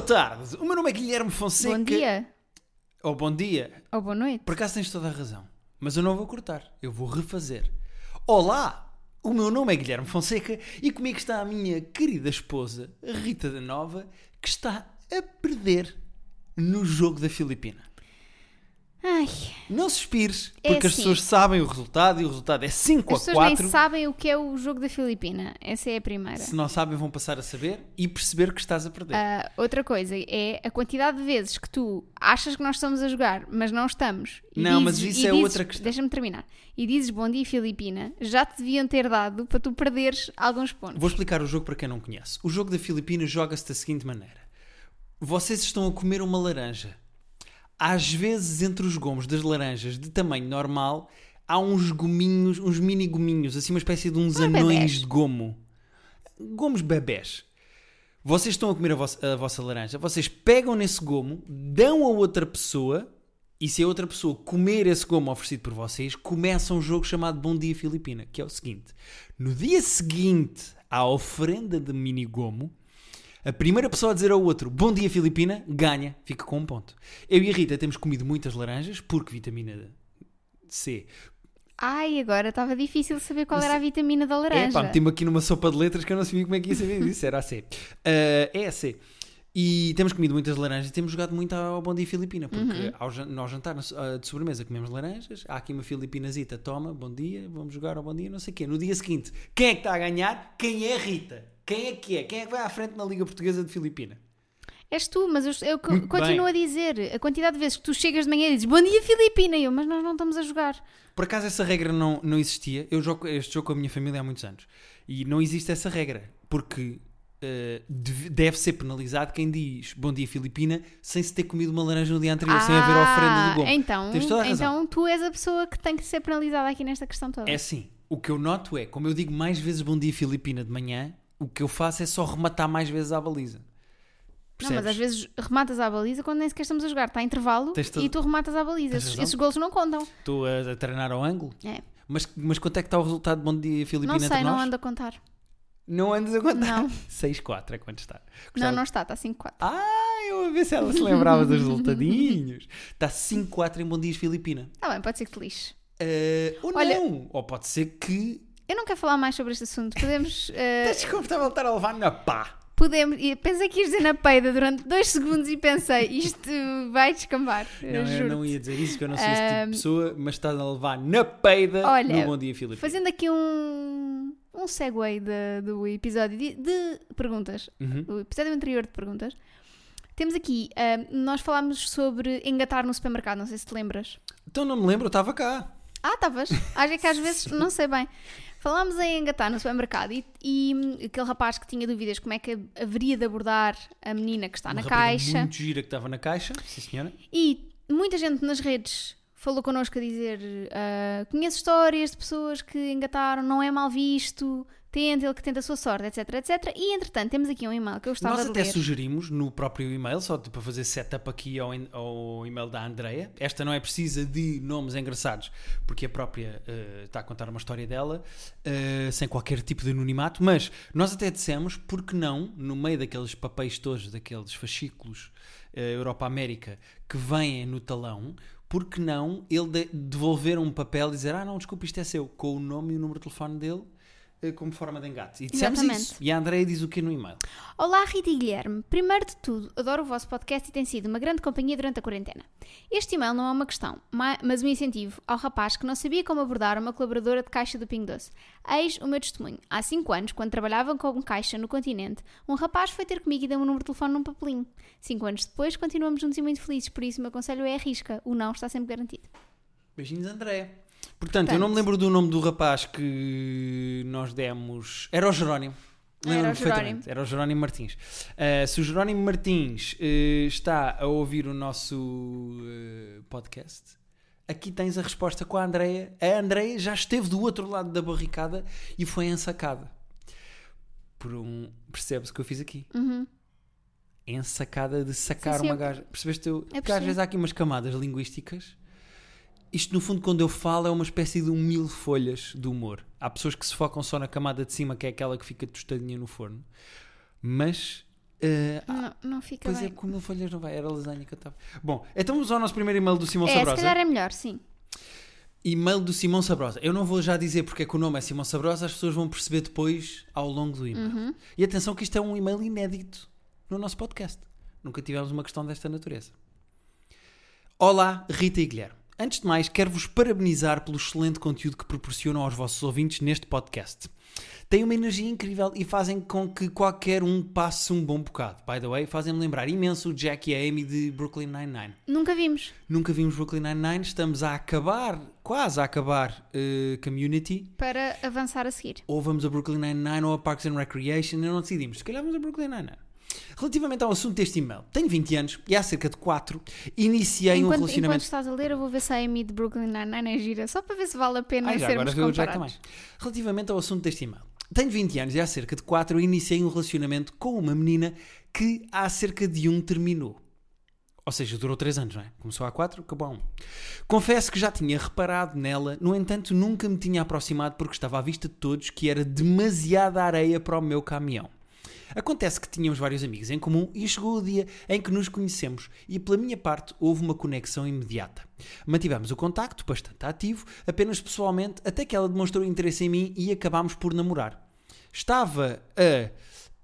boa tarde. O meu nome é Guilherme Fonseca. Bom dia Ou bom dia. ou boa noite. Por acaso tens toda a razão. Mas eu não vou cortar. Eu vou refazer. Olá! O meu nome é Guilherme Fonseca e comigo está a minha querida esposa, Rita da Nova, que está a perder no jogo da Filipina. Ai, Não suspires, É porque as assim. pessoas sabem o resultado e o resultado é 5 as a pessoas 4. nem sabem o que é o jogo da Filipina. Essa é a primeira. Se não sabem, vão passar a saber e perceber que estás a perder. Ah, outra coisa é a quantidade de vezes que tu achas que nós estamos a jogar, mas não estamos. Não, mas dizes- isso e é dizes- outra questão. Deixa-me terminar. E dizes bom dia, Filipina, já te deviam ter dado para tu perderes alguns pontos. Vou explicar o jogo para quem não conhece. O jogo da Filipina joga-se da seguinte maneira: vocês estão a comer uma laranja. Às vezes, entre os gomos das laranjas de tamanho normal, há uns gominhos, uns mini gominhos, assim uma espécie de uns Ah, anões bebés. de gomo. Gomos bebés. Vocês estão a comer a vossa, a vossa laranja, vocês pegam nesse gomo, dão a outra pessoa, e se a outra pessoa comer esse gomo oferecido por vocês, começa um jogo chamado Bom Dia Filipina, que é o seguinte: no dia seguinte à oferenda de mini gomo, a primeira pessoa a dizer ao outro Bom Dia Filipina ganha, fica com um ponto. Eu e a Rita temos comido muitas laranjas, porque vitamina C. Ai, agora estava difícil saber qual era a vitamina da É, laranja. pá, meti-me aqui numa sopa de letras que eu não sabia como é que ia saber disso, era a C. Ah, é a C. E temos comido muitas laranjas e temos jogado muito ao Bom Dia Filipina, porque Uhum. nós jantar ah, de sobremesa comemos laranjas, há aqui uma filipinazita, toma, bom dia, vamos jogar ao bom dia, não sei o quê. No dia seguinte, quem é que está a ganhar? Quem é a Rita? Quem é que é? Quem é que vai à frente na Liga Portuguesa de Filipina? És tu, mas eu, eu continuo bem. a dizer a quantidade de vezes que tu chegas de manhã e dizes bom dia, Filipina, e eu, mas nós não estamos a jogar. Por acaso essa regra não, não existia. Eu jogo este jogo com a minha família há muitos anos. E não existe essa regra. Porque eh, deve ser penalizado quem diz bom dia Filipina sem se ter comido uma laranja no dia anterior, sem haver oferenda do gomo. Então, Tens toda a razão. então tu és a pessoa que tem que ser penalizada aqui nesta questão toda. É assim. O que eu noto é, como eu digo mais vezes bom dia Filipina de manhã, o que eu faço é só rematar mais vezes à baliza. Não, mas Percebes? às vezes rematas à baliza quando nem sequer estamos a jogar. Está a intervalo todo- e tu rematas à baliza. Esses, esses golos não contam. Estou a, a treinar ao ângulo. É. Mas, mas quanto é que está o resultado de bom dia Filipina Não sei, não ando a contar. Não andas a contar. Não. 6-4 é quanto está. Não, Gostava- não está, está 5-4. Ah, eu a ver se ela se lembrava dos resultadinhos. Está 5-4 em Bom Dias Filipina. Está bem, pode ser que te lixe. Eh, ou Olha- não. Ou pode ser que. Eu não quero falar mais sobre este assunto. Podemos. eh, Estás desconfortável de estar a levar na pá. podemos e pensei que ias dizer na peida durante dois segundos e pensei, isto vai descambar. Não, eu não ia dizer isso, que eu não sou esse tipo de pessoa, mas estás a levar na peida Olha, no Bom Dia Filipina. Fazendo aqui um, um segue de- do episódio de, de perguntas, Uhum. o episódio anterior de perguntas, temos aqui, ah, nós falámos sobre engatar no supermercado, não sei se te lembras. Então não me lembro, eu estava cá. Ah, estavas? Acho que às vezes, não sei bem. Falámos em engatar no supermercado e, e, aquele rapaz que tinha dúvidas como é que haveria de abordar a menina que está Uma na caixa. muito gira que estava na caixa. Sim, senhora. E muita gente nas redes falou connosco a dizer: ah, conheço histórias de pessoas que engataram, não é mal visto, tenta, ele que tenta a sua sorte, etc, etc. E entretanto, temos aqui um e-mail que eu gostava Nós até sugerimos no próprio e-mail, só para fazer setup aqui ao, ao e-mail da Andreia. Esta não é precisa de nomes engraçados, porque a própria eh, está a contar uma história dela, eh, sem qualquer tipo de anonimato. Mas nós até dissemos, porque não, no meio daqueles papéis todos, daqueles fascículos eh, Europa-América que vêm no talão, porque não ele de- devolver um papel e dizer: Ah, não, desculpa, isto é seu, com o nome e o número de telefone dele. Eh, Como forma de engate. E dissemos Exatamente. isso. E a Andreia diz o que no e-mail? Olá, Rita e Guilherme. Primeiro de tudo, adoro o vosso podcast e tem sido uma grande companhia durante a quarentena. Este e-mail não é uma questão, ma- mas um incentivo ao rapaz que não sabia como abordar uma colaboradora de caixa do Pingo Doce. Eis o meu testemunho. Há 5 anos, quando trabalhava com caixa no continente, um rapaz foi ter comigo e deu-me o número de telefone num papelinho. 5 anos depois, continuamos juntos e muito felizes, por isso o meu conselho é arrisca. O não está sempre garantido. Beijinhos, André. Portanto, eu não me lembro do nome do rapaz que nós demos. Era o Jerónimo. Era o. Jerónimo. Era o Jerónimo Martins. Uh, se o Jerónimo Martins uh, está a ouvir o nosso uh, podcast, aqui tens a resposta com a Andreia. A Andreia já esteve do outro lado da barricada e foi ensacada. Por um. Percebes o que eu fiz aqui? Uhum. ensacada de sacar Sim, sim, uma eu- gaja. Percebeste? Eu, porque às vezes há aqui umas camadas linguísticas. Isto, no fundo, quando eu falo, é uma espécie de um mil folhas de humor. Há pessoas que se focam só na camada de cima, que é aquela que fica tostadinha no forno. Mas Eh, Não, não fica pois é, bem. com mil folhas não vai, era lasanha que eu estava. Bom, então vamos ao nosso primeiro e-mail do Simão É, se Sabrosa. calhar é melhor, sim. E-mail do Simão Sabrosa. Eu não vou já dizer porque é que o nome é Simão Sabrosa, as pessoas vão perceber depois ao longo do e-mail. Uhum. E atenção que isto é um e-mail inédito no nosso podcast. Nunca tivemos uma questão desta natureza. Olá, Rita e Guilherme. Antes de mais, quero-vos parabenizar pelo excelente conteúdo que proporcionam aos vossos ouvintes neste podcast. Têm uma energia incrível e fazem com que qualquer um passe um bom bocado. By the way, fazem-me lembrar imenso o Jack e a Amy de Brooklyn Nine-Nine. Nunca vimos. Nunca vimos Brooklyn Nine-Nine, estamos a acabar, quase a acabar eh, Community. Para avançar a seguir. Ou vamos a Brooklyn Nine-Nine ou a Parks and Recreation, não decidimos. Se calhar vamos a Brooklyn Nine-Nine. Relativamente ao assunto deste e-mail, tenho 20 anos e há cerca de 4 iniciei um Enquanto, enquanto relacionamento. estás a ler, eu vou ver se a Amy de Brooklyn Nine-Nine é gira, só para ver se vale a pena Ah, já agora sermos vê o Jack também. comparados. Relativamente ao assunto deste e-mail. Tenho 20 anos e há cerca de 4 eu iniciei um relacionamento com uma menina que há cerca de um terminou. Ou seja, durou 3 anos, não é? Começou há 4, acabou há 1. Confesso que já tinha reparado nela, no entanto nunca me tinha aproximado porque estava à vista de todos que era demasiada areia para o meu caminhão. Acontece que tínhamos vários amigos em comum e chegou o dia em que nos conhecemos e, pela minha parte, houve uma conexão imediata. Mantivemos o contacto, bastante ativo, apenas pessoalmente, até que ela demonstrou interesse em mim e acabámos por namorar. Estava a.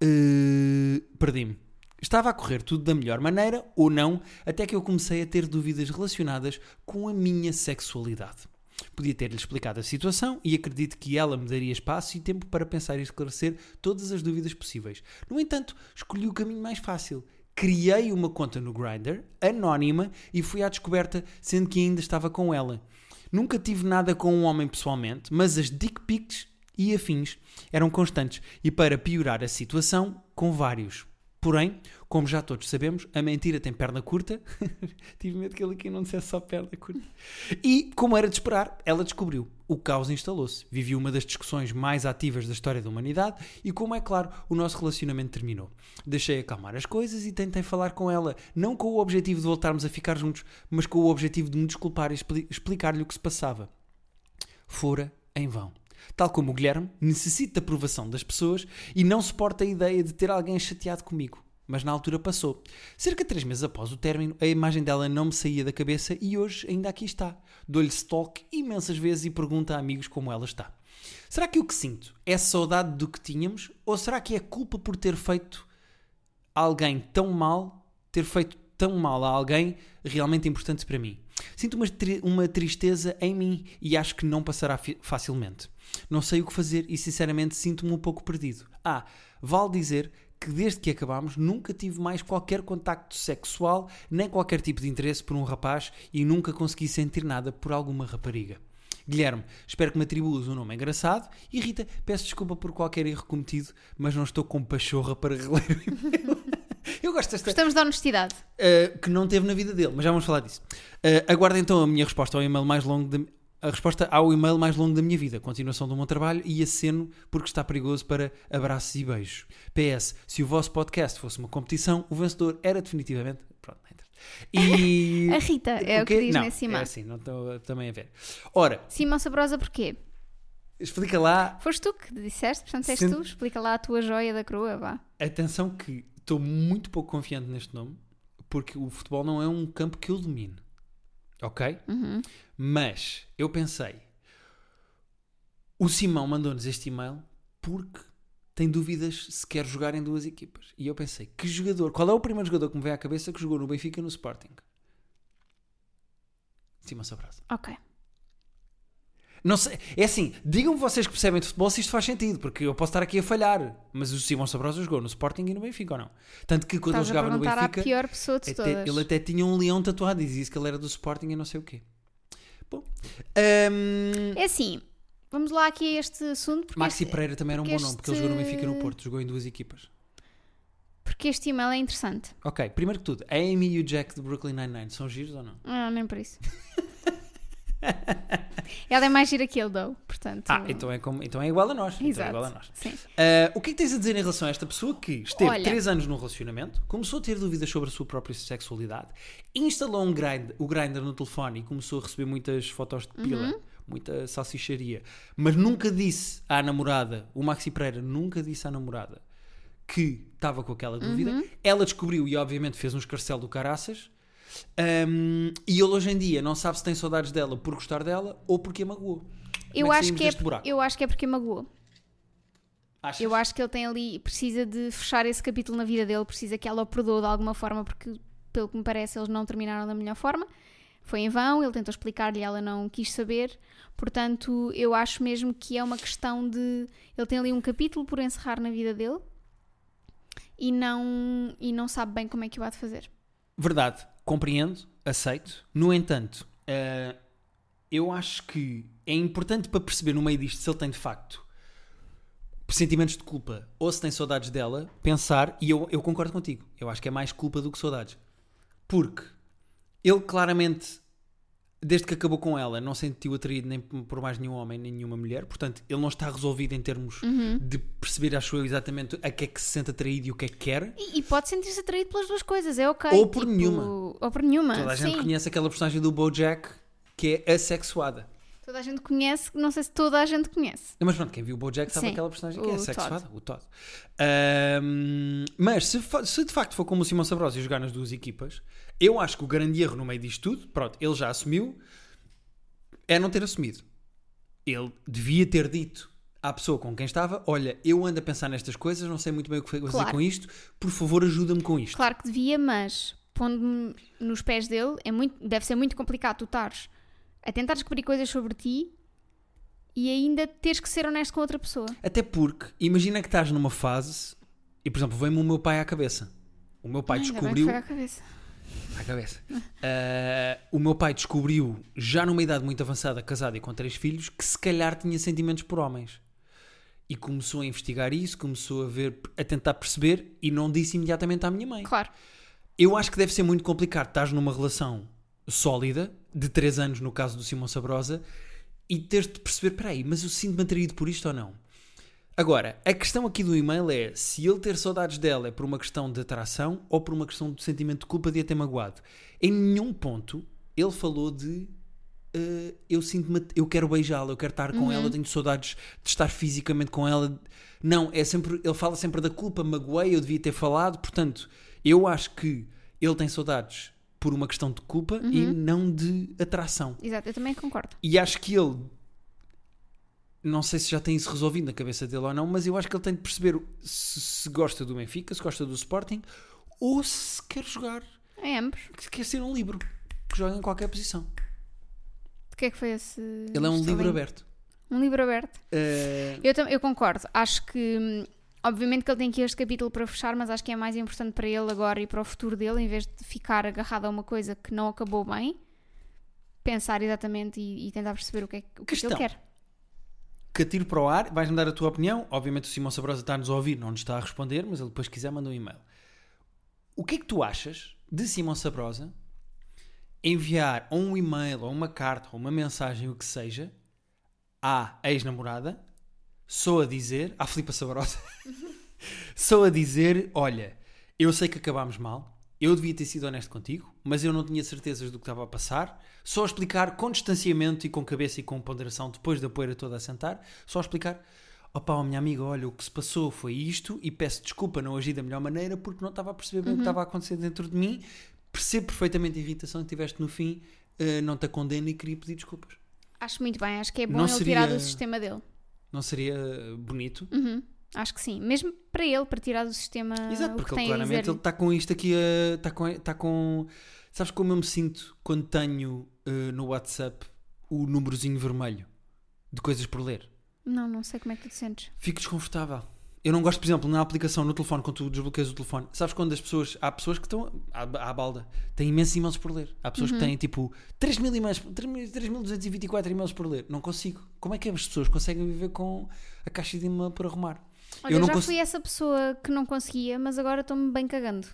eh, Perdi-me. Estava a correr tudo da melhor maneira, ou não, até que eu comecei a ter dúvidas relacionadas com a minha sexualidade. Podia ter-lhe explicado a situação e acredito que ela me daria espaço e tempo para pensar e esclarecer todas as dúvidas possíveis. No entanto, escolhi o caminho mais fácil. Criei uma conta no Grindr, anónima, e fui à descoberta, sendo que ainda estava com ela. Nunca tive nada com um homem pessoalmente, mas as dick pics e afins eram constantes e para piorar a situação, com vários. Porém, como já todos sabemos, a mentira tem perna curta. Tive medo que ele aqui não dissesse só perna curta. E, como era de esperar, ela descobriu. O caos instalou-se. Vivi uma das discussões mais ativas da história da humanidade e, como é claro, o nosso relacionamento terminou. Deixei acalmar as coisas e tentei falar com ela, não com o objetivo de voltarmos a ficar juntos, mas com o objetivo de me desculpar e expli- explicar-lhe o que se passava. Fora em vão. Tal como o Guilherme, necessito da aprovação das pessoas e não suporta a ideia de ter alguém chateado comigo. Mas na altura passou. Cerca de três meses após o término, a imagem dela não me saía da cabeça e hoje ainda aqui está. Dou-lhe stalk imensas vezes e pergunto a amigos como ela está. Será que o que sinto é saudade do que tínhamos ou será que é culpa por ter feito alguém tão mal, ter feito tão mal a alguém realmente importante para mim. Sinto uma, tri- uma tristeza em mim e acho que não passará facilmente. Não sei o que fazer e sinceramente sinto-me um pouco perdido. Ah, vale dizer que desde que acabámos nunca tive mais qualquer contacto sexual nem qualquer tipo de interesse por um rapaz e nunca consegui sentir nada por alguma rapariga. Guilherme, espero que me atribuas um nome engraçado e Rita, peço desculpa por qualquer erro cometido, mas não estou com pachorra para reler o. Eu gosto desta, Gostamos da honestidade. Uh, que não teve na vida dele, mas já vamos falar disso. Uh, aguarda então a minha resposta ao e-mail mais longo da, a resposta ao e-mail mais longo da minha vida, continuação do meu trabalho e aceno porque está perigoso para abraços e beijos. PS, se o vosso podcast fosse uma competição, o vencedor era definitivamente. Pronto. E. A Rita é o que diz não, nesse É e-mail. assim, não estou também a ver. Ora, Simão Sabrosa, porquê? explica lá Foste tu que disseste, portanto és tu. Explica lá a tua joia da coroa, vá. Atenção que estou muito pouco confiante neste nome, porque o futebol não é um campo que eu domino. Ok? Uhum. Mas eu pensei, o Simão mandou-nos este e-mail porque tem dúvidas se quer jogar em duas equipas. E eu pensei, que jogador, qual é o primeiro jogador que me vem à cabeça que jogou no Benfica e no Sporting? Simão Sabrosa. Ok. Não sei, é assim, digam-me vocês que percebem de futebol se isto faz sentido, porque eu posso estar aqui a falhar, mas o Simão Sabrosa jogou no Sporting e no Benfica ou não? Tanto que quando Estás ele jogava no Benfica, pior pessoa de até- todas. ele até tinha um leão tatuado e dizia que ele era do Sporting e não sei o quê. Bom, hum, É assim, vamos lá aqui a este assunto, Maxi este, Pereira também era um bom nome, porque ele jogou no Benfica e no Porto, jogou em duas equipas. porque este e-mail é interessante. Ok, primeiro que tudo, a Amy e o Jack do Brooklyn Nine-Nine são giros ou não? Ah, nem por isso. Ela é mais gira que ele, though, portanto... Ah, então é, como, então é igual a nós. Então é Exato. a nós. Sim. Ah, o que é que tens a dizer em relação a esta pessoa que esteve Olha. 3 anos num relacionamento, começou a ter dúvidas sobre a sua própria sexualidade, instalou um grind, o grinder no telefone e começou a receber muitas fotos de pila, Uhum. muita salsicharia, mas nunca disse à namorada, o Maxi Pereira nunca disse à namorada que estava com aquela dúvida. Uhum. Ela descobriu e, obviamente, fez um escarcel do caraças. Um, e ele hoje em dia não sabe se tem saudades dela por gostar dela ou porque a magoou. Eu Como é acho, saímos que é, eu acho que é porque magoou. Achas? Eu acho que ele tem ali, precisa de fechar esse capítulo na vida dele, precisa que ela o perdoe de alguma forma, porque, pelo que me parece, eles não terminaram da melhor forma. Foi em vão, ele tentou explicar-lhe e ela não quis saber. Portanto, eu acho mesmo que é uma questão de. Ele tem ali um capítulo por encerrar na vida dele e não, e não sabe bem como é que o há de fazer. Verdade, compreendo, aceito. No entanto, eh, eu acho que é importante para perceber no meio disto se ele tem de facto sentimentos de culpa ou se tem saudades dela, pensar, e eu, eu concordo contigo, eu acho que é mais culpa do que saudades. Porque ele claramente, desde que acabou com ela, não se sentiu atraído nem por mais nenhum homem nem nenhuma mulher, portanto, ele não está resolvido em termos de perceber, acho eu, exatamente a que é que se sente atraído e o que é que quer. E, e pode sentir-se atraído pelas duas coisas, é ok. Ou por Tipo, nenhuma. Ou por nenhuma. Toda a gente sim. conhece aquela personagem do Bojack que é assexuada. Toda a gente conhece, não sei se toda a gente conhece. Mas pronto, quem viu o Bojack sabe Sim, aquela personagem que é o sexuada, o Todd. Ahm, mas se, se de facto for como o Simão Sabrosa e jogar nas duas equipas, eu acho que o grande erro no meio disto tudo, pronto, ele já assumiu, é não ter assumido. Ele devia ter dito à pessoa com quem estava: Olha, eu ando a pensar nestas coisas, não sei muito bem o que fazer Claro. com isto, por favor, ajuda-me com isto. Claro que devia, mas pondo-me nos pés dele, é muito, deve ser muito complicado tu estares a tentar descobrir coisas sobre ti e ainda teres que ser honesto com outra pessoa. Até porque, imagina que estás numa fase, e por exemplo, vem-me o meu pai à cabeça. O meu pai bem que descobriu. foi à cabeça. à cabeça. Ah, o meu pai descobriu, já numa idade muito avançada, casado e com três filhos, que se calhar tinha sentimentos por homens. E começou a investigar isso, começou a ver, a tentar perceber e não disse imediatamente à minha mãe. Claro. Eu acho que deve ser muito complicado estás numa relação sólida, de 3 anos no caso do Simão Sabrosa, e teres de perceber, peraí, mas eu sinto-me atraído por isto ou não? Agora, a questão aqui do e-mail é se ele ter saudades dela é por uma questão de atração ou por uma questão de sentimento de culpa de a ter magoado. Em nenhum ponto ele falou de eh, eu sinto-me, eu quero beijá-la, eu quero estar com ela, eu tenho saudades de estar fisicamente com ela. Não, é sempre, ele fala sempre da culpa, magoei, eu devia ter falado. Portanto, eu acho que ele tem saudades por uma questão de culpa e não de atração. Exato, eu também concordo. E acho que ele. Não sei se já tem isso resolvido na cabeça dele ou não, mas eu acho que ele tem de perceber se, se gosta do Benfica, se gosta do Sporting ou se quer jogar, É ambos. se quer ser um livro que joga em qualquer posição. De que é que foi esse. Ele é um livro aberto. Um livro aberto. Eh, Eu, eu concordo. Acho que, hum, obviamente, que ele tem aqui este capítulo para fechar, mas acho que é mais importante para ele agora e para o futuro dele, em vez de ficar agarrado a uma coisa que não acabou bem, pensar exatamente e, e tentar perceber o que é, que- o que, é que ele quer. que atiro para o ar, vais-me dar a tua opinião. Obviamente o Simão Sabrosa está-nos a ouvir, não nos está a responder, mas ele depois quiser manda um e-mail. O que é que tu achas de Simão Sabrosa enviar ou um e-mail, ou uma carta, ou uma mensagem, o que seja, à ex-namorada, só a dizer, à Filipa Sabrosa, só a dizer, olha, eu sei que acabámos mal, eu devia ter sido honesto contigo, mas eu não tinha certezas do que estava a passar. Só explicar com distanciamento e com cabeça e com ponderação, depois da poeira toda a sentar, só explicar: opá, ó, minha amiga, olha, o que se passou foi isto e peço desculpa, não agi da melhor maneira porque não estava a perceber bem o que estava a acontecer dentro de mim. Percebo perfeitamente a irritação que tiveste no fim, eh, não te a condeno e queria pedir desculpas. Acho muito bem. Acho que é bom Não ele seria- tirar do sistema dele. Não seria bonito? Uhum. Acho que sim. Mesmo para ele, para tirar do sistema Exato, porque que ele claramente ele está com isto aqui. Está com, está com. Sabes como eu me sinto quando tenho eh, no WhatsApp o númerozinho vermelho de coisas por ler? Não, não sei como é que tu te sentes. Fico desconfortável. Eu não gosto, por exemplo, na aplicação no telefone, quando tu desbloqueias o telefone, sabes quando as pessoas. Há pessoas que estão à, à balda, têm imensos e-mails por ler. Há pessoas que têm tipo 3 mil e-mails, 3.224 e-mails por ler. Não consigo. Como é que as pessoas conseguem viver com a caixa de e-mail por arrumar? Olha, Eu eu, já cons- fui essa pessoa que não conseguia, mas agora estou-me bem cagando.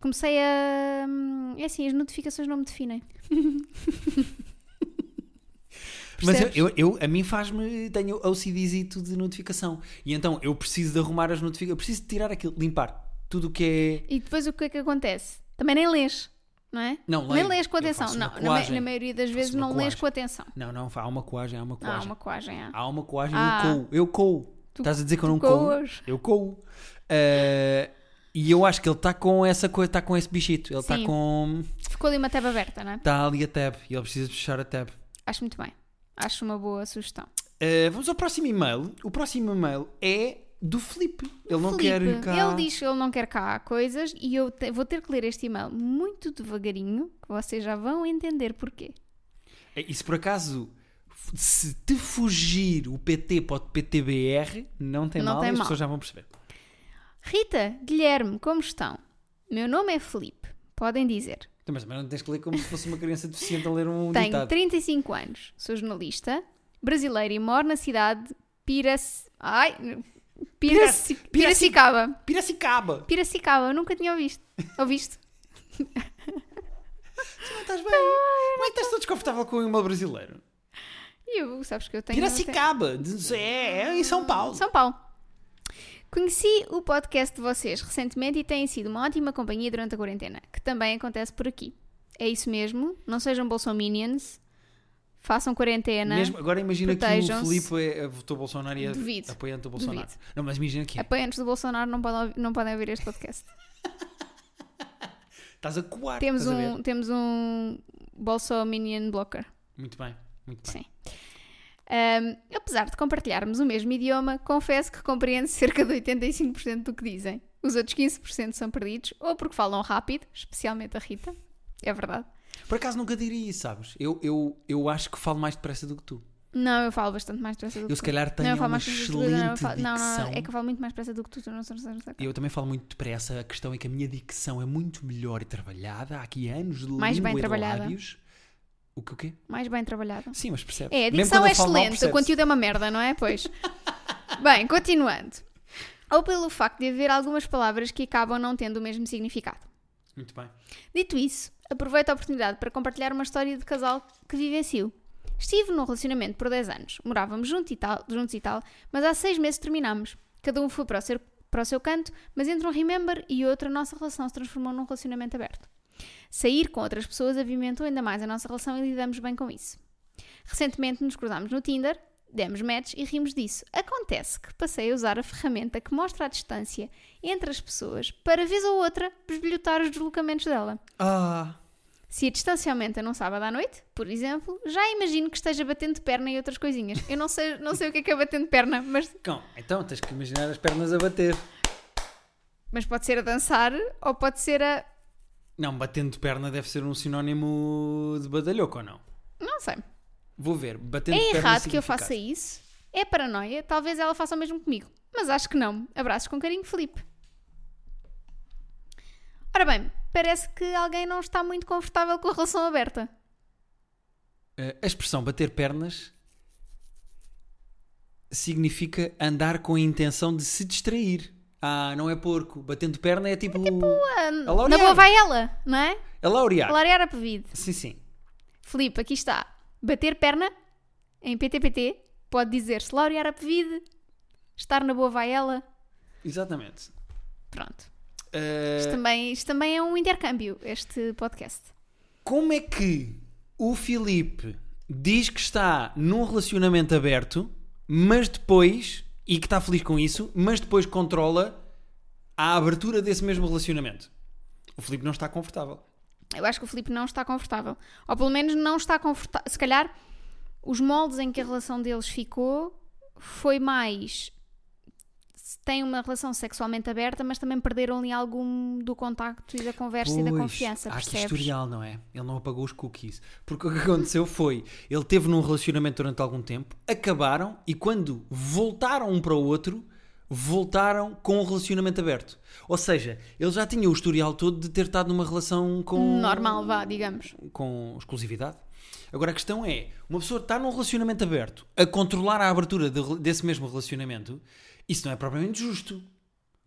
Comecei a. hum, É assim, as notificações não me definem. Mas eu, eu, eu- a mim faz-me. Tenho OCDzito de notificação. E então eu preciso de arrumar as notificações. Eu preciso de tirar aquilo, limpar tudo o que é. E depois o que é que acontece? Também nem lês, não é? Não, Nem leio. lês com atenção. Não, na, na maioria das vezes não lês coagem. com atenção. Não, não, há uma coagem, há uma coagem. uma coagem, ah. Há uma coagem, Ah. eu coo. Eu coo. Tu- Estás a dizer que eu não coo? Eu coo. Uh, e eu acho que ele está com essa coisa, está com esse bichito. Ele está com. Ficou ali uma tab aberta, não é? Está ali a tab e ele precisa de fechar a tab. Acho muito bem. Acho uma boa sugestão. Uh, vamos ao próximo e-mail. O próximo e-mail é do Felipe. Ele não Filipe, quer cá. Ele diz que ele não quer cá coisas e eu te- vou ter que ler este e-mail muito devagarinho, que vocês já vão entender porquê. E se por acaso se te fugir o PT para o PTBR, não tem Não mal, tem as mal. pessoas já vão perceber. Rita, Guilherme, como estão? Meu nome é Felipe. Podem dizer. Então, Mas também não tens que ler como se fosse uma criança deficiente a ler um Tenho ditado. 35 anos, sou jornalista, brasileira e moro na cidade de Pirac... Ai. Piraci- Piracicaba. Piracicaba! Piracicaba, eu nunca tinha ouvido. Ouviste? Não estás bem? Como é que estás tão desconfortável com o e-mail brasileiro? E eu, sabes que eu tenho... Piracicaba! É, é em São Paulo. São Paulo. Conheci o podcast de vocês recentemente e têm sido uma ótima companhia durante a quarentena, que também acontece por aqui. É isso mesmo, não sejam bolsominions, façam quarentena, Mesmo, agora imagina que o. Filipe é, votou Bolsonaro e é Duvido. apoiante do Bolsonaro. Duvido. Não, mas imagina que apoiantes do Bolsonaro não podem, ouvir- não podem ouvir este podcast. estás a coar. temos, a um, temos um bolsominion blocker. Muito bem, muito bem. Sim. Ahm, apesar de compartilharmos o mesmo idioma, confesso que compreendo cerca de 85% do que dizem. Os outros 15% são perdidos, ou porque falam rápido, especialmente a Rita. É verdade. Por acaso nunca diria isso, sabes? Eu, eu, eu acho que falo mais depressa do que tu. Não, eu falo bastante mais depressa do que Eu tu. se calhar tenho não, eu falo uma mais depressa do que tu. Não, eu excelente falo- não, não, dicção. não, é que eu falo muito mais depressa do que tu. tu não sabes- não sabes- Eu também falo muito depressa. A questão é que a minha dicção é muito melhor e trabalhada. Há aqui anos de Mais língua bem e trabalhada. lábios. O que o quê? Mais bem trabalhado. Sim, mas percebes. É, a dicção é excelente, o conteúdo é uma merda, não é? Pois. Bem, continuando. Ou pelo facto de haver algumas palavras que acabam não tendo o mesmo significado. Muito bem. Dito isso, aproveito a oportunidade para compartilhar uma história de casal que vivencio. Estive num relacionamento por 10 anos, morávamos juntos e tal, juntos e tal mas há 6 meses terminámos. Cada um foi para o, seu, para o seu canto, mas entre um remember e outro a nossa relação se transformou num relacionamento aberto. Sair com outras pessoas apimentou ainda mais a nossa relação e lidamos bem com isso. Recentemente nos cruzámos no Tinder, demos match e rimos disso. Acontece que passei a usar a ferramenta que mostra a distância entre as pessoas para, vez ou outra, besbilhotar os deslocamentos dela. Ah, Se a distância aumenta num sábado à noite, por exemplo, já imagino que esteja batendo perna e outras coisinhas. Eu não sei, não sei o que é que é batendo perna, mas, Cão, então tens que imaginar as pernas a bater. mas pode ser a dançar ou pode ser a. Não, batendo perna deve ser um sinónimo de badalhoco ou não? Não sei. Vou ver. Batendo É perna errado que eu faça isso? É paranoia? Talvez ela faça o mesmo comigo. Mas acho que não. Abraços com carinho, Felipe. Ora bem, parece que alguém não está muito confortável com a relação aberta. Eh, A expressão bater pernas significa andar com a intenção de se distrair. Ah, não é porco. Batendo perna é tipo. Ah, A laurear. na boa vai ela, não é? A laurear. Laurear a pedido. Sim, sim. Filipe, aqui está. Bater perna em PTPT pode dizer-se laurear a pevide, estar na boa vai ela. Exatamente. Pronto. Eh, Isto, também, isto também é um intercâmbio, este podcast. Como é que o Filipe diz que está num relacionamento aberto, mas depois, e que está feliz com isso, mas depois controla a abertura desse mesmo relacionamento? O Filipe não está confortável. Eu acho que o Filipe não está confortável. Ou pelo menos não está confortável. Se calhar os moldes em que a relação deles ficou foi mais. Têm uma relação sexualmente aberta, mas também perderam ali algum do contacto e da conversa e da Pois, confiança. Há aqui Percebes? historial, não é? Ele não apagou os cookies. Porque o que aconteceu foi, ele teve num relacionamento durante algum tempo, acabaram e quando voltaram um para o outro, voltaram com o relacionamento aberto. Ou seja, ele já tinha o historial todo de ter estado numa relação com... Normal, vá, digamos. Com exclusividade. Agora a questão é, uma pessoa está num relacionamento aberto, a controlar a abertura de- desse mesmo relacionamento, isso não é propriamente justo.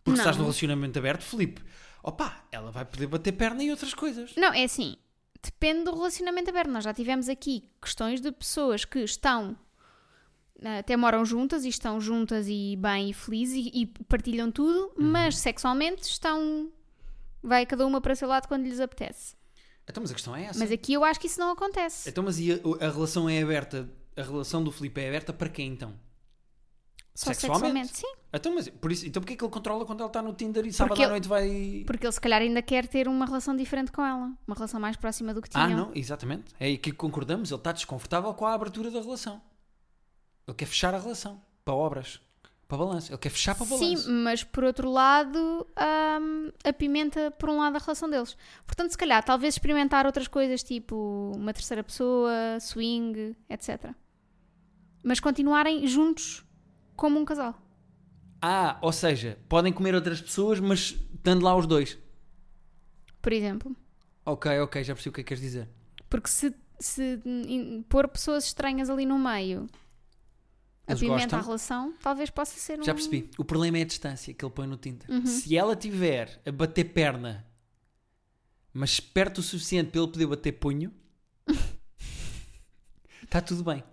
Porque se Não. estás num relacionamento aberto, Filipe, opa, ela vai poder bater perna e outras coisas. Não, é assim. Depende do relacionamento aberto. Nós já tivemos aqui questões de pessoas que estão. eh, Até moram juntas e estão juntas e bem e felizes e, e partilham tudo, Uhum. mas sexualmente estão. Vai cada uma para o seu lado quando lhes apetece. Então, mas a questão é essa. Mas aqui eu acho que isso não acontece. Então, mas e a, a relação é aberta? A relação do Filipe é aberta para quem então? Só Sexualmente? sexualmente, sim. Então, mas, por isso, então porquê é que ele controla quando ele está no Tinder e sábado à noite vai. Porque ele se calhar ainda quer ter uma relação diferente com ela. Uma relação mais próxima do que tinha. Ah, não, exatamente. É aí que concordamos. Ele está desconfortável com a abertura da relação. Ele quer fechar a relação para obras, para balanço. Ele quer fechar para balanço. Sim, mas por outro lado, hum, apimenta por um lado a relação deles. Portanto, se calhar, talvez experimentar outras coisas, tipo uma terceira pessoa, swing, etc. Mas continuarem juntos como um casal. Ah, ou seja, podem comer outras pessoas, mas estando lá os dois. Por exemplo. Ok, ok, já percebi o que é que queres dizer. Porque se, se in- pôr pessoas estranhas ali no meio Eles apimenta gostam? a relação, talvez possa ser um. Já percebi. O problema é a distância que ele põe no Tinder. Uhum. Se ela tiver a bater perna, mas perto o suficiente para ele poder bater punho, está tudo bem.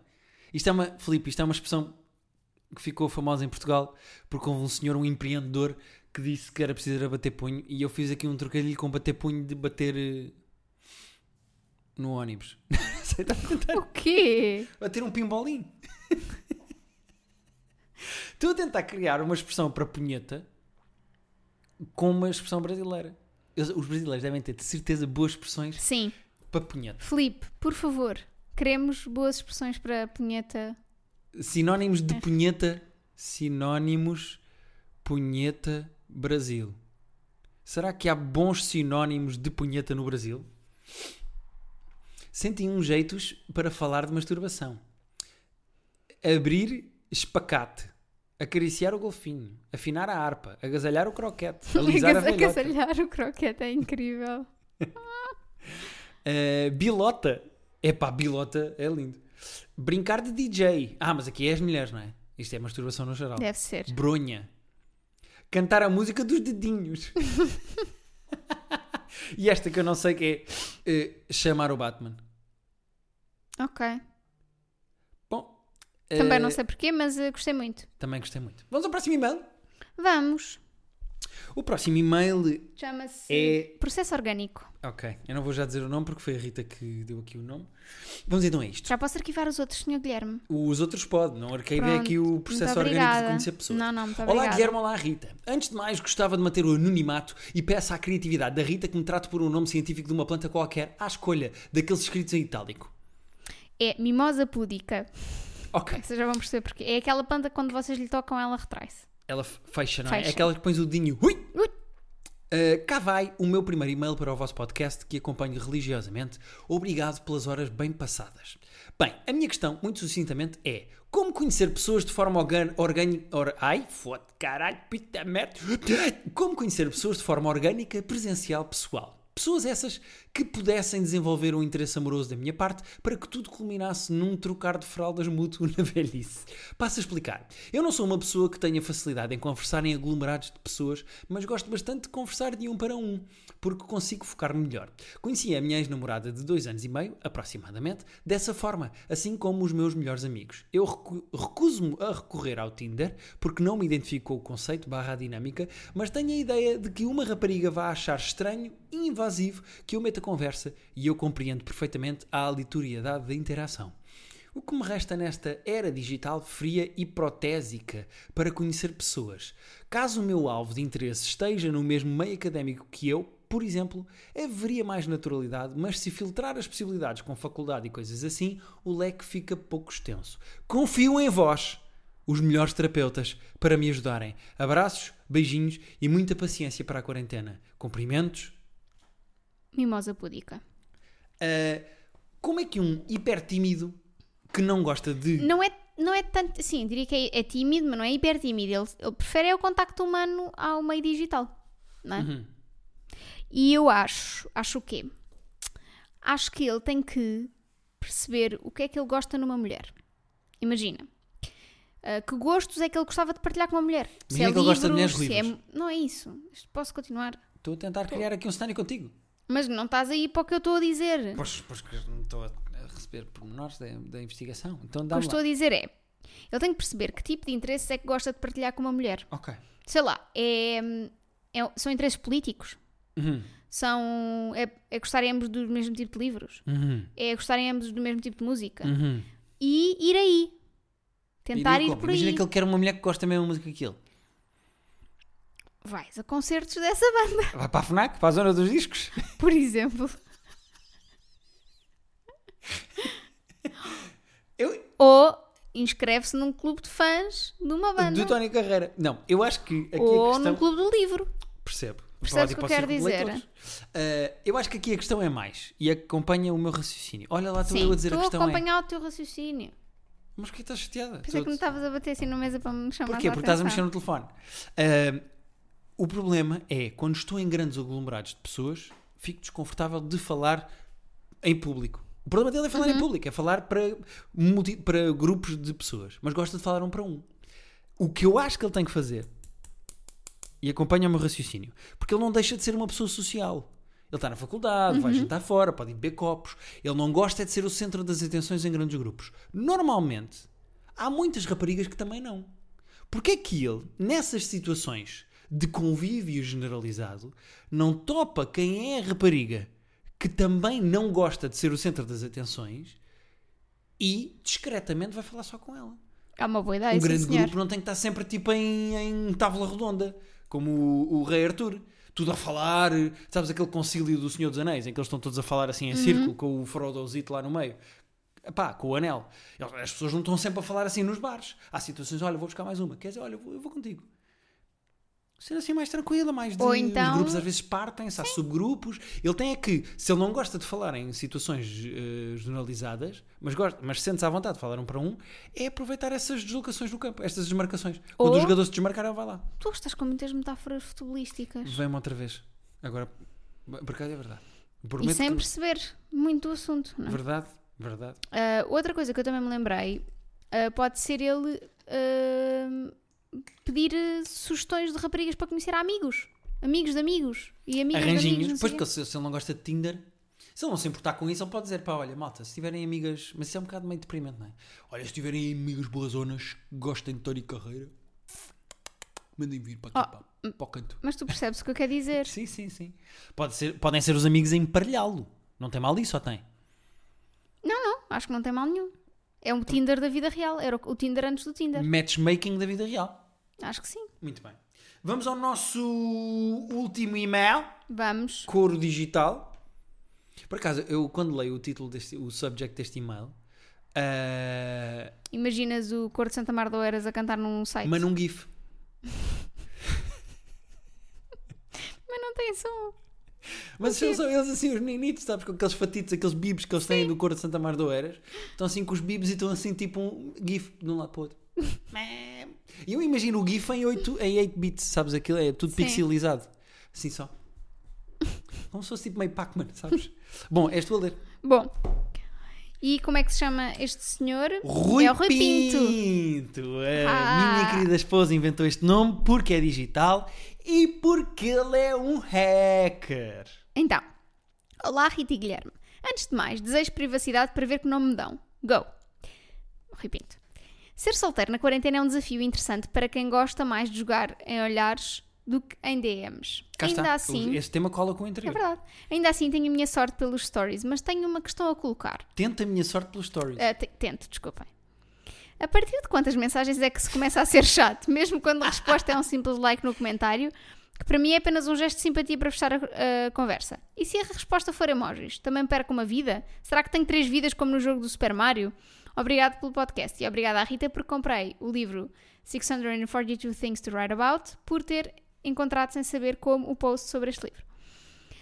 Isto é uma, Filipe, isto é uma expressão que ficou famosa em Portugal porque houve um senhor, um empreendedor, que disse que era preciso era bater punho e eu fiz aqui um trocadilho com bater punho de bater eh, no ônibus. O quê? bater um pimbolim. Estou a tentar criar uma expressão para punheta com uma expressão brasileira. Os brasileiros devem ter de certeza boas expressões Sim. para punheta. Felipe, por favor, queremos boas expressões para punheta. Sinónimos É. de punheta. Sinónimos punheta Brasil. Será que há bons sinónimos de punheta no Brasil? 101 jeitos para falar de masturbação. Abrir espacate. Acariciar o golfinho. Afinar a harpa. Agasalhar o croquete. Alisar a velhota. Agasalhar o croquete é incrível. Uh, bilota. Epá, bilota é lindo. Brincar de DJ. Ah, mas aqui é as mulheres, não é? Isto é masturbação no geral. Deve ser. Bronha. Cantar a música dos dedinhos. e esta que eu não sei que é eh, chamar o Batman. Ok. Bom. Também eh, não sei porquê, mas eh, gostei muito. Também gostei muito. Vamos ao próximo e-mail. Vamos. O próximo e-mail Chama-se é. Processo Orgânico. Ok, eu não vou já dizer o nome porque foi a Rita que deu aqui o nome. Vamos então a isto. Já posso arquivar os outros, Sr. Guilherme? Os outros podem, não Pronto. aqui o processo orgânico de conhecer pessoas. Não, não, muito Olá obrigada. Guilherme, olá Rita. Antes de mais, gostava de manter o anonimato e peço à criatividade da Rita que me trate por um nome científico de uma planta qualquer à escolha daqueles escritos em itálico. É Mimosa Púdica. Ok, Vocês já vão perceber porque. É aquela planta que quando vocês lhe tocam, ela retrai-se. Ela fecha, não é? Fecha. É aquela que pões o dedinho. Ui! Ui! Uh, cá vai o meu primeiro e-mail para o vosso podcast que acompanho religiosamente. Obrigado pelas horas bem passadas. Bem, a minha questão, muito sucintamente, é como conhecer pessoas de forma orgânica. Or, ai, foda caralho, pita merda. Como conhecer pessoas de forma orgânica, presencial, pessoal. Pessoas essas que pudessem desenvolver um interesse amoroso da minha parte para que tudo culminasse num trocar de fraldas mútuo na velhice. Passo a explicar. Eu não sou uma pessoa que tenha facilidade em conversar em aglomerados de pessoas, mas gosto bastante de conversar de um para um, porque consigo focar-me melhor. Conheci a minha ex-namorada de dois anos e meio, aproximadamente, dessa forma, assim como os meus melhores amigos. Eu recu- recuso-me a recorrer ao Tinder, porque não me identifico com o conceito barra dinâmica, mas tenho a ideia de que uma rapariga vai achar estranho e invasivo que eu meta conversa e eu compreendo perfeitamente a aleatoriedade da interação. O que me resta nesta era digital fria e protésica para conhecer pessoas? Caso o meu alvo de interesse esteja no mesmo meio académico que eu, por exemplo, haveria mais naturalidade, mas se filtrar as possibilidades com faculdade e coisas assim, o leque fica pouco extenso. Confio em vós, os melhores terapeutas, para me ajudarem. Abraços, beijinhos e muita paciência para a quarentena. Cumprimentos, Mimosa Púdica. Uh, como é que um hiper tímido que não gosta de. Não é, não é tanto. Sim, diria que é, é tímido, mas não é hiper tímido. Ele, ele prefere é o contacto humano ao meio digital. Não é? Uhum. E eu acho. Acho o quê? Acho que ele tem que perceber o que é que ele gosta numa mulher. Imagina. ah, que gostos é que ele gostava de partilhar com uma mulher? Imagina que ele gosta de mulheres se é-. Não é isso. Posso continuar? Estou a tentar criar aqui um cenário contigo. Mas não estás aí para o que eu estou a dizer. Pois, pois que não estou a receber pormenores da, da investigação. Então O que dá eu estou a dizer é. Ele tem que perceber que tipo de interesses é que gosta de partilhar com uma mulher. Ok. Sei lá, é, é- são interesses políticos. Uhum. São. É, é gostarem ambos do mesmo tipo de livros. Uhum. É gostarem ambos do mesmo tipo de música. Uhum. E ir aí. Tentar ir como? por aí. Imagina que ele quer uma mulher que gosta da mesma música que ele. Vais a concertos dessa banda, Vai para a FNAC, para a zona dos discos. por exemplo. Eu, Ou inscreve-se num clube de fãs de uma banda. do Tony Carreira. Não, eu acho que aqui Ou a questão... num clube do livro. Percebo. Percebes o que falar eu quero dizer? Uh, eu acho que aqui a questão é mais e acompanha o meu raciocínio. Olha lá, estou eu a dizer estou a a questão é. acompanhar o teu raciocínio. Mas porquê estás chateada? Pensei que me Estou- estavas a bater assim na mesa para me chamar Porquê? a Porque estás a atenção. mexer no telefone. Uh, o problema é quando estou em grandes aglomerados de pessoas, fico desconfortável de falar em público. O problema dele é falar Uhum. em público, é falar para, multi- para grupos de pessoas, mas gosta de falar um para um. O que eu acho que ele tem que fazer, e acompanha o meu raciocínio, porque ele não deixa de ser uma pessoa social. Ele está na faculdade, vai jantar fora, pode ir beber copos. Ele não gosta é de ser o centro das atenções em grandes grupos. Normalmente, há muitas raparigas que também não. Porque é que ele, nessas situações de convívio generalizado, não topa quem é a rapariga que também não gosta de ser o centro das atenções e discretamente vai falar só com ela? É uma boa ideia, um grande senhor. grupo não tem que estar sempre tipo em, em tábua redonda, como o, o Rei Arthur. Tudo a falar, sabes aquele concílio do Senhor dos Anéis, em que eles estão todos a falar assim em Uhum. círculo, com o Frodozito lá no meio. Epá, com o anel. As pessoas não estão sempre a falar assim nos bares. Há situações, olha, vou buscar mais uma. Quer dizer, olha, eu vou, eu vou contigo. Ser assim mais tranquila, mais de, Ou então- os grupos às vezes partem-se, há subgrupos. Ele tem é que, se ele não gosta de falar em situações generalizadas, mas, gosta, mas sente-se à vontade de falar um para um, é aproveitar essas deslocações no campo, estas desmarcações. Quando Ou- o jogador se desmarcar, ele vai lá. Tu estás com muitas metáforas futebolísticas. Vem-me outra vez. Agora, por acaso é verdade. E Prometo sem que- perceber muito o assunto. Não é? Verdade, verdade. Ah, outra coisa que eu também me lembrei ah, pode ser ele ah, pedir ah, sugestões de raparigas para conhecer amigos. Amigos de amigos. E amigas de amigos. Arranjinhos. não sei Pois quê. porque se se ele não gosta de Tinder, se ele não se importar com isso, ele pode dizer: pá, olha, malta, se tiverem amigas. Mas isso é um bocado meio deprimente, não é? Olha, se tiverem amigas boas zonas que gostem de Tony Carreira, mandem vir para aqui, Oh, pá, para o canto. Mas tu percebes o que eu quero dizer. Sim, sim, sim. Pode ser, podem ser os amigos a emparelhá-lo. Não tem mal isso, ou tem? Não, não, acho que não tem mal nenhum. É um Tinder da vida real. Era o Tinder antes do Tinder. Matchmaking da vida real. Acho que sim. Muito bem. Vamos ao nosso último e-mail. Vamos. Coro digital. Por acaso, eu quando leio o título deste, o subject deste e-mail, ah, Imaginas o Cor de Santa Mar de Oeiras a cantar num site. manda um GIF. Mas não tem som. Mas são só eles assim, os meninos, sabes, com aqueles fatitos, aqueles bibs que eles têm do Coro de Santa Mar de Oeiras. Estão assim com os bibs e estão assim tipo um GIF de um lado para o outro. E eu imagino o GIF em 8, em 8 bits, sabes? Aquilo é tudo Sim. pixelizado. Assim só. Como se fosse tipo meio Pac-Man, sabes? Bom, és tu a ler. Bom. E como é que se chama este senhor? Rui, é o Rui Pinto. Pinto. A Ah. minha querida esposa inventou este nome porque é digital e porque ele é um hacker. Então, olá Rita e Guilherme. Antes de mais, desejo privacidade para ver que não me dão. Go! Rui Pinto. Ser solteiro na quarentena é um desafio interessante para quem gosta mais de jogar em olhares do que em DMs. Cá Ainda está. assim, Este tema cola com o é interior. verdade. Ainda assim tenho a minha sorte pelos stories, mas tenho uma questão a colocar. Tenta a minha sorte pelos stories. Ah, te- tento, desculpem. A partir de quantas mensagens é que se começa a ser chato, mesmo quando a resposta é um simples like no comentário, que para mim é apenas um gesto de simpatia para fechar a, a conversa? E se a resposta for emojis, também perco uma vida? Será que tenho três vidas como no jogo do Super Mario? Obrigado pelo podcast e obrigada à Rita porque comprei o livro 642 Things to Write About por ter encontrado sem saber como o post sobre este livro.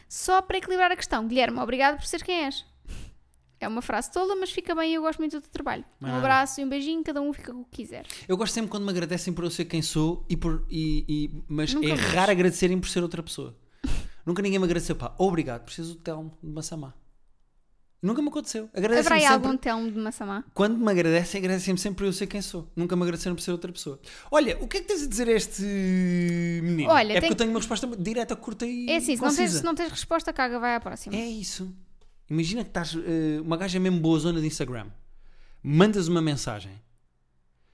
Só para equilibrar a questão, Guilherme, obrigado por ser quem és. É uma frase tola, mas fica bem e eu gosto muito do teu trabalho. Um Ah. abraço e um beijinho, cada um fica com o que quiser. Eu gosto sempre quando me agradecem por eu ser quem sou, e por, e, e- mas Nunca é raro agradecerem por ser outra pessoa. Nunca ninguém me agradeceu, pá, obrigado, preciso do Telmo de Massamá. Nunca me aconteceu. Agradecem-me sempre. algum telmo de Massamá? Quando me agradecem, agradecem-me sempre por eu ser quem sou. Nunca me agradeceram por ser outra pessoa. Olha, o que é que tens a dizer a este menino? Olha, é porque tem- eu tenho uma resposta direta, curta e É assim, se não, tens, se não tens resposta, caga, vai à próxima. É isso. Imagina que estás eh, uma gaja mesmo boa zona de Instagram. Mandas uma mensagem.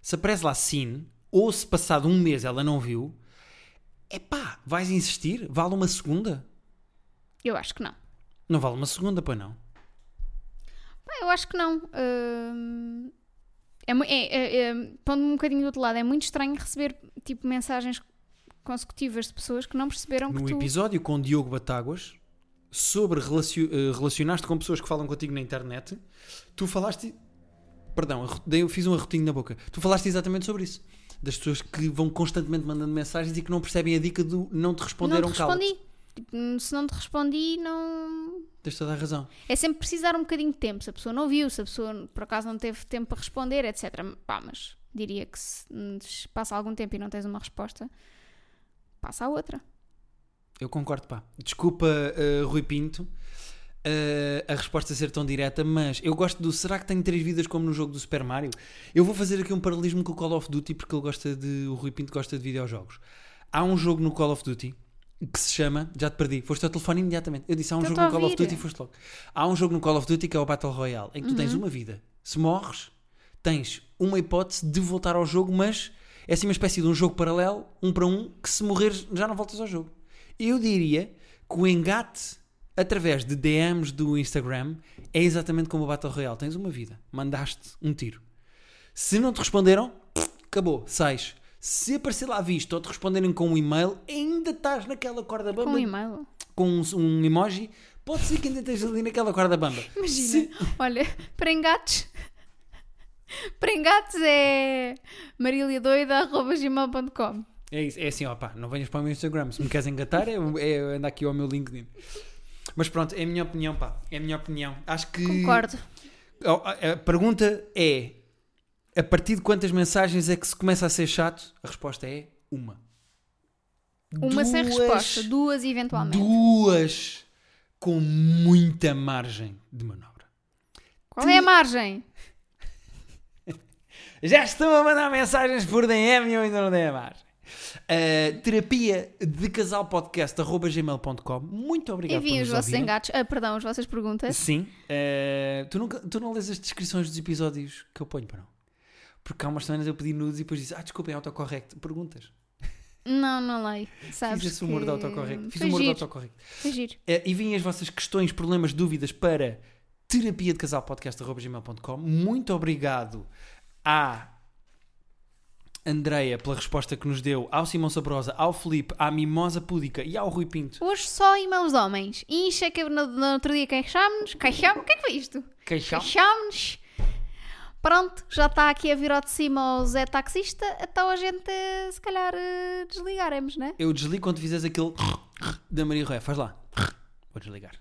Se aparece lá sim, ou se passado um mês ela não viu, é pá, vais insistir? Vale uma segunda? Eu acho que não. Não vale uma segunda, pois não. Pá, eu acho que não. Hum, É, é, é, pondo-me um bocadinho do outro lado, é muito estranho receber tipo mensagens consecutivas de pessoas que não perceberam que No tu. episódio com Diogo Batáguas, sobre relacio- eh, relacionaste com pessoas que falam contigo na internet, tu falaste. Perdão, eu fiz um arrotinho na boca. Tu falaste exatamente sobre isso. Das pessoas que vão constantemente mandando mensagens e que não percebem a dica do não te não responderam te cala respondi. Tipo, hum, se não te respondi, não. Tens toda a razão. É sempre precisar um bocadinho de tempo. Se a pessoa não viu, se a pessoa por acaso não teve tempo para responder, etc. Pá, mas diria que se se passa algum tempo e não tens uma resposta, passa a outra. Eu concordo, pá. Desculpa, eh, Rui Pinto, eh, a resposta ser tão direta, mas eu gosto do. Será que tenho três vidas como no jogo do Super Mario? Eu vou fazer aqui um paralelismo com o Call of Duty porque ele gosta de. O Rui Pinto gosta de videojogos. Há um jogo no Call of Duty que se chama. Já te perdi, foste ao telefone imediatamente. Eu disse: há um jogo no Call of. Duty e foste logo. Há um jogo no Call of Duty que é o Battle Royale, em que tu tens uma vida. Se morres, tens uma hipótese de voltar ao jogo, mas é assim uma espécie de um jogo paralelo, um para um, que se morreres já não voltas ao jogo. Eu diria que o engate através de DMs do Instagram é exatamente como o Battle Royale. Tens uma vida, mandaste um tiro. Se não te responderam, acabou, sais. Se aparecer lá visto ou te responderem com um e-mail, ainda estás naquela corda bamba Com um e-mail. com um, um emoji. Pode ser que ainda estejas ali naquela corda bamba. Imagina. Se- Olha, para engates. Para engates é mariliadoida.gmail.com É isso, é assim, ó pá, não venhas para o meu Instagram. Se me queres engatar, é, é andar aqui ao meu LinkedIn. Mas pronto, é a minha opinião, pá. É a minha opinião. Acho que. Concordo. A a pergunta é: a partir de quantas mensagens é que se começa a ser chato? A resposta é uma. Uma sem Duas- resposta, duas eventualmente. Duas com muita margem de manobra. Qual é a margem? Já estão a mandar mensagens por DM e eu ainda não dei a margem. Uh, terapia de casal podcast arroba gmail.com Muito obrigado Enviem os vossos engates. Ah, perdão, as vossas perguntas. Sim. Uh, tu, nunca, tu não lês as descrições dos episódios que eu ponho, para não? Porque há umas semanas eu pedi nudes e depois disse, ah, desculpem, autocorrect. Perguntas. Não, não leio. Sabes Fiz esse humor que... de autocorrect. Fiz Foi humor de giro, autocorrect. foi giro. Uh, enviem as vossas questões, problemas, dúvidas para terapia de casal podcast.gmail.com. Muito obrigado à Andreia pela resposta que nos deu, ao Simão Sabrosa, ao Felipe, à Mimosa Púdica e ao Rui Pinto. Hoje só e-mails de homens. Incha que no, no outro dia queixámos-nos. Queixámos? O que é que foi isto? Queixámos-nos. Pronto, já está aqui a vir ao de cima o Zé Taxista, então a gente se calhar eh, desligaremos, né? Eu desligo quando fizeres aquele da Maria Roé. Faz lá. Vou desligar.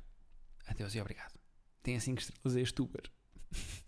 Adeus e obrigado. Tem assim que estrelas este Uber.